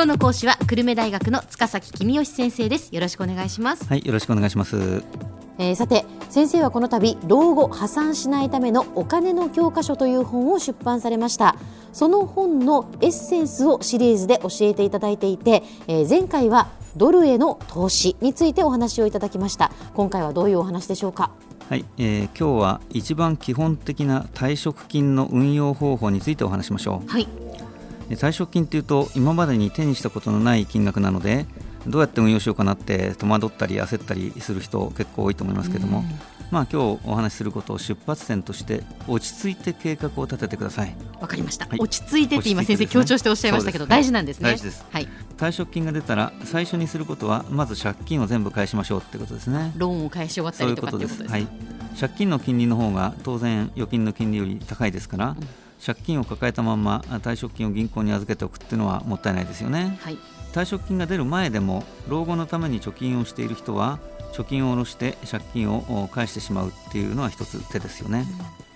今日の講師は久留米大学の塚崎君吉先生です。よろしくお願いします。はいよろしくお願いします。えー、さて先生はこの度老後破産しないためのお金の教科書という本を出版されました。その本のエッセンスをシリーズで教えていただいていて、えー、前回はドルへの投資についてお話をいただきました。今回はどういうお話でしょうか？はい、えー、今日は一番基本的な退職金の運用方法についてお話しましょう、はい、退職金というと今までに手にしたことのない金額なのでどうやって運用しようかなって戸惑ったり焦ったりする人結構多いと思いますけども、まあ今日お話しすることを出発点として落ち着いて計画を立ててください。わかりました、はい、落ち着いてって今先生強調しておっしゃいましたけど、大事なんですね。大事です、はい、退職金が出たら最初にすることはまず借金を全部返しましょうってことですね。ローンを返し終わったりとかってことです。はい。借金の金利の方が当然預金の金利より高いですから、うん、借金を抱えたまま退職金を銀行に預けておくっていうのはもったいないですよね、はい。退職金が出る前でも老後のために貯金をしている人は貯金を下ろして借金を返してしまうっていうのは一つ手ですよね、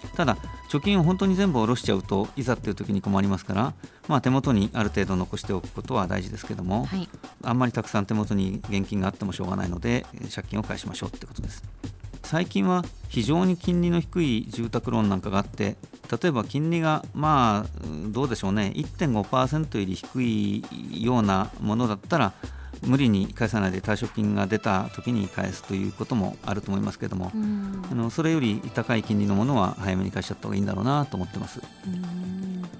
うん、ただ貯金を本当に全部下ろしちゃうといざっていう時に困りますから、まあ、手元にある程度残しておくことは大事ですけども、はい、あんまりたくさん手元に現金があってもしょうがないので借金を返しましょうってことです最近は非常に金利の低い住宅ローンなんかがあって例えば金利がまあどうでしょうね。1.5%より低いようなものだったら無理に返さないで退職金が出た時に返すということもあると思いますけども、あのそれより高い金利のものは早めに返しちゃった方がいいんだろうなと思ってます。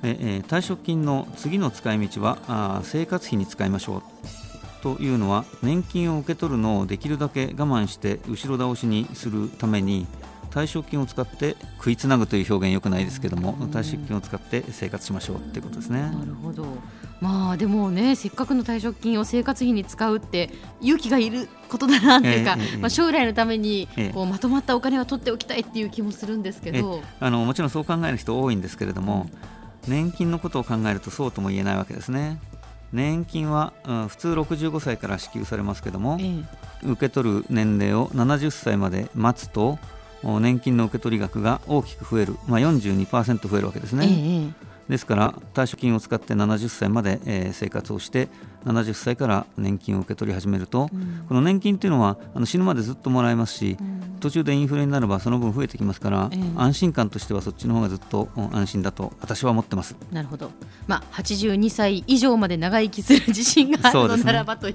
ええ退職金の次の使い道はあ生活費に使いましょうというのは年金を受け取るのをできるだけ我慢して後ろ倒しにするために退職金を使って食いつなぐという表現よくないですけども退職金を使って生活しましょうってことですね。なるほど。まあでもねせっかくの退職金を生活費に使うって勇気がいることだなっていうか、えー、まあ、将来のためにこうまとまったお金を取っておきたいっていう気もするんですけど、あのもちろんそう考える人多いんですけれども、年金のことを考えるとそうとも言えないわけですね。年金は、うん、普通65歳から支給されますけども、ええ、受け取る年齢を70歳まで待つと年金の受け取り額が大きく増える、まあ、42%増えるわけですね。えですから退職金を使って70歳まで、えー、生活をして70歳から年金を受け取り始めると、うん、この年金というのはあの死ぬまでずっともらえますし、うん、途中でインフレになればその分増えてきますから、安心感としてはそっちの方がずっと安心だと私は思ってます。なるほど、まあ、82歳以上まで長生きする自信があるのならばという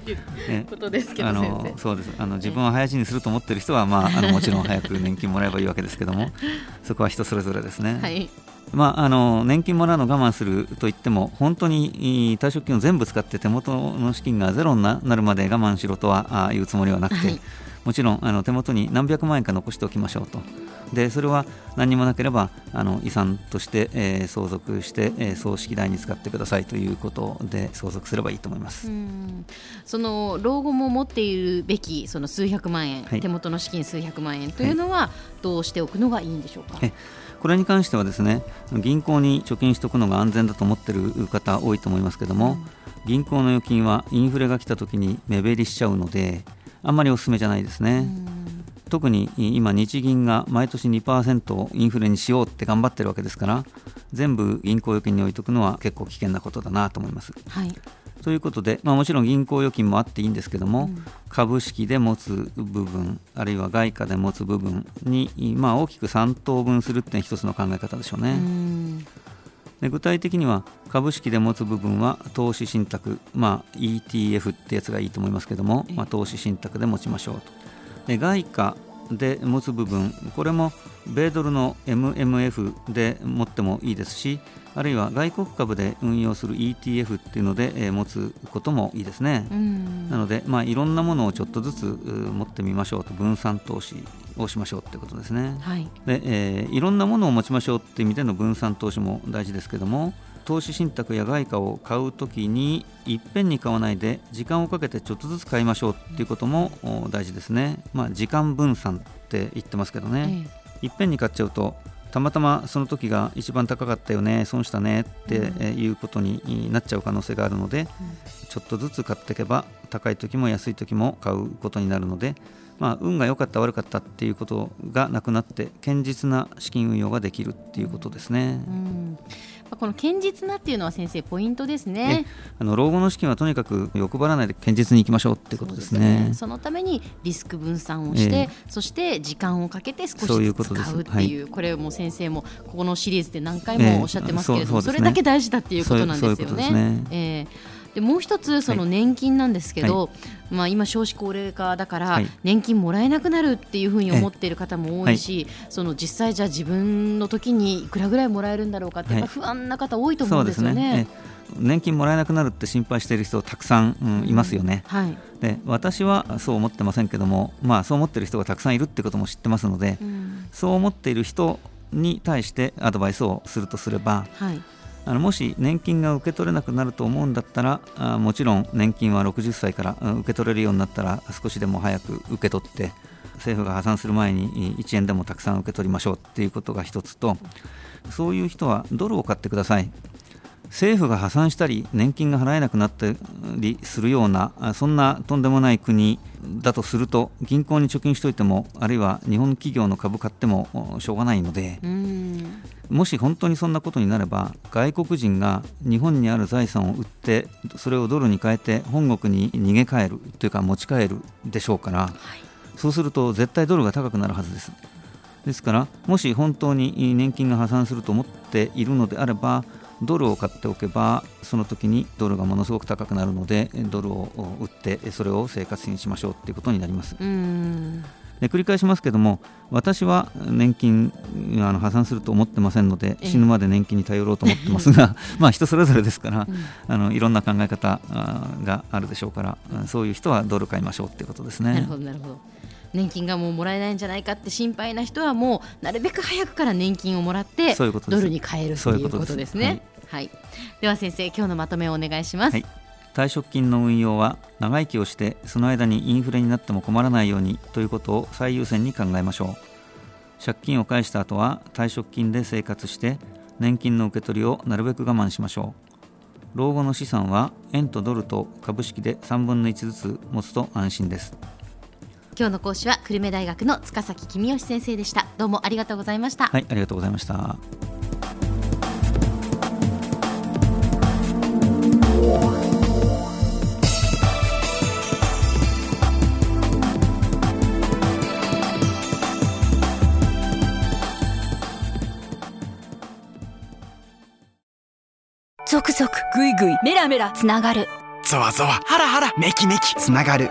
ことですけど、あのそうです。あの自分は早死にすると思っている人は、まあ、あのもちろん早く年金もらえばいいわけですけども そこは人それぞれですね。はいまあ、あの年金もらうの我慢するといっても本当に退職金を全部使って手元の資金がゼロになるまで我慢しろとは言うつもりはなくて、はい、もちろんあの手元に何百万円か残しておきましょうと。でそれは何もなければあの遺産として、えー、相続して、えー、葬式代に使ってくださいということで相続すればいいと思います。その老後も持っているべきその数百万円、はい、手元の資金数百万円というのは、どうしておくのがいいんでしょうか？これに関してはですね銀行に貯金しておくのが安全だと思っている方多いと思いますけども、銀行の預金はインフレが来た時に目減りしちゃうのであんまりお勧めじゃないですね。特に今、日銀が毎年2%をインフレにしようって頑張ってるわけですから全部銀行預金に置いとくのは結構危険なことだなと思います。はいということで、まあ、もちろん銀行預金もあっていいんですけども、うん、株式で持つ部分あるいは外貨で持つ部分に、まあ、大きく3等分するって一つの考え方でしょうね。うで具体的には株式で持つ部分は投資信託、まあ、ETF ってやつがいいと思いますけども、まあ、投資信託で持ちましょうと。で外貨で持つ部分これも米ドルの MMF で持ってもいいですしあるいは外国株で運用する ETF っていうので、えー、持つこともいいですね。なので、まあ、いろんなものをちょっとずつ持ってみましょうと分散投資をしましょうってことですね。はいでえー、いろんなものを持ちましょうっていう意味での分散投資も大事ですけども投資信託や外貨を買うときにいっぺんに買わないで時間をかけてちょっとずつ買いましょうっていうことも大事ですね。まあ、時間分散って言ってますけどね、いっぺんに買っちゃうとたまたまその時が一番高かったよね損したねっていうことになっちゃう可能性があるので、ちょっとずつ買っていけば高い時も安い時も買うことになるので、まあ、運が良かった悪かったっていうことがなくなって堅実な資金運用ができるっていうことですね。うんこの堅実なっていうのは先生ポイントですね。あの老後の資金はとにかく欲張らないで堅実にいきましょうってことですね。そのためにリスク分散をして、そして時間をかけて少しずつ使うっていうこれも先生もここのシリーズで何回もおっしゃってますけれども、それだけ大事だっていうことなんですよね。えでもう一つその年金なんですけど、はい、まあ、今少子高齢化だから年金もらえなくなるっていうふうに思っている方も多いし、はい、その実際じゃあ自分の時にいくらぐらいもらえるんだろうかって不安な方多いと思うんですよね。年金もらえなくなるって心配している人たくさん、うん、いますよね、うんはい、で私はそう思ってませんけども、まあ、そう思っている人がたくさんいるってことも知ってますので、うん、そう思っている人に対してアドバイスをするとすれば、はい、あのもし年金が受け取れなくなると思うんだったらあもちろん年金は60歳から受け取れるようになったら少しでも早く受け取って政府が破産する前に1円でもたくさん受け取りましょうっていうことが一つとそういう人はドルを買ってください。政府が破産したり年金が払えなくなったりするようなそんなとんでもない国だとすると銀行に貯金しておいてもあるいは日本企業の株買ってもしょうがないのでもし本当にそんなことになれば外国人が日本にある財産を売ってそれをドルに変えて本国に逃げ帰るというか持ち帰るでしょうから、はい、そうすると絶対ドルが高くなるはずです。ですからもし本当に年金が破産すると思っているのであればドルを買っておけばその時にドルがものすごく高くなるのでドルを売ってそれを生活費にしましょうということになります。で繰り返しますけども私は年金あの破産すると思ってませんので死ぬまで年金に頼ろうと思ってますが まあ人それぞれですから、うん、あのいろんな考え方があるでしょうからそういう人はドル買いましょうっていうことですね。なるほどなるほど年金がもうもらえないんじゃないかって心配な人はもうなるべく早くから年金をもらってドルに変えるということですね。はい、では先生今日のまとめをお願いします、はい、退職金の運用は長生きをしてその間にインフレになっても困らないようにということを最優先に考えましょう。借金を返した後は退職金で生活して年金の受け取りをなるべく我慢しましょう。老後の資産は円とドルと株式で3分の1ずつ持つと安心です今日の講師は久留米大学の塚崎公義先生でした。どうもありがとうございました。はいありがとうございました。ゾクゾクグイグイメラメラつながる。ゾワゾワハラハラメキメキつながる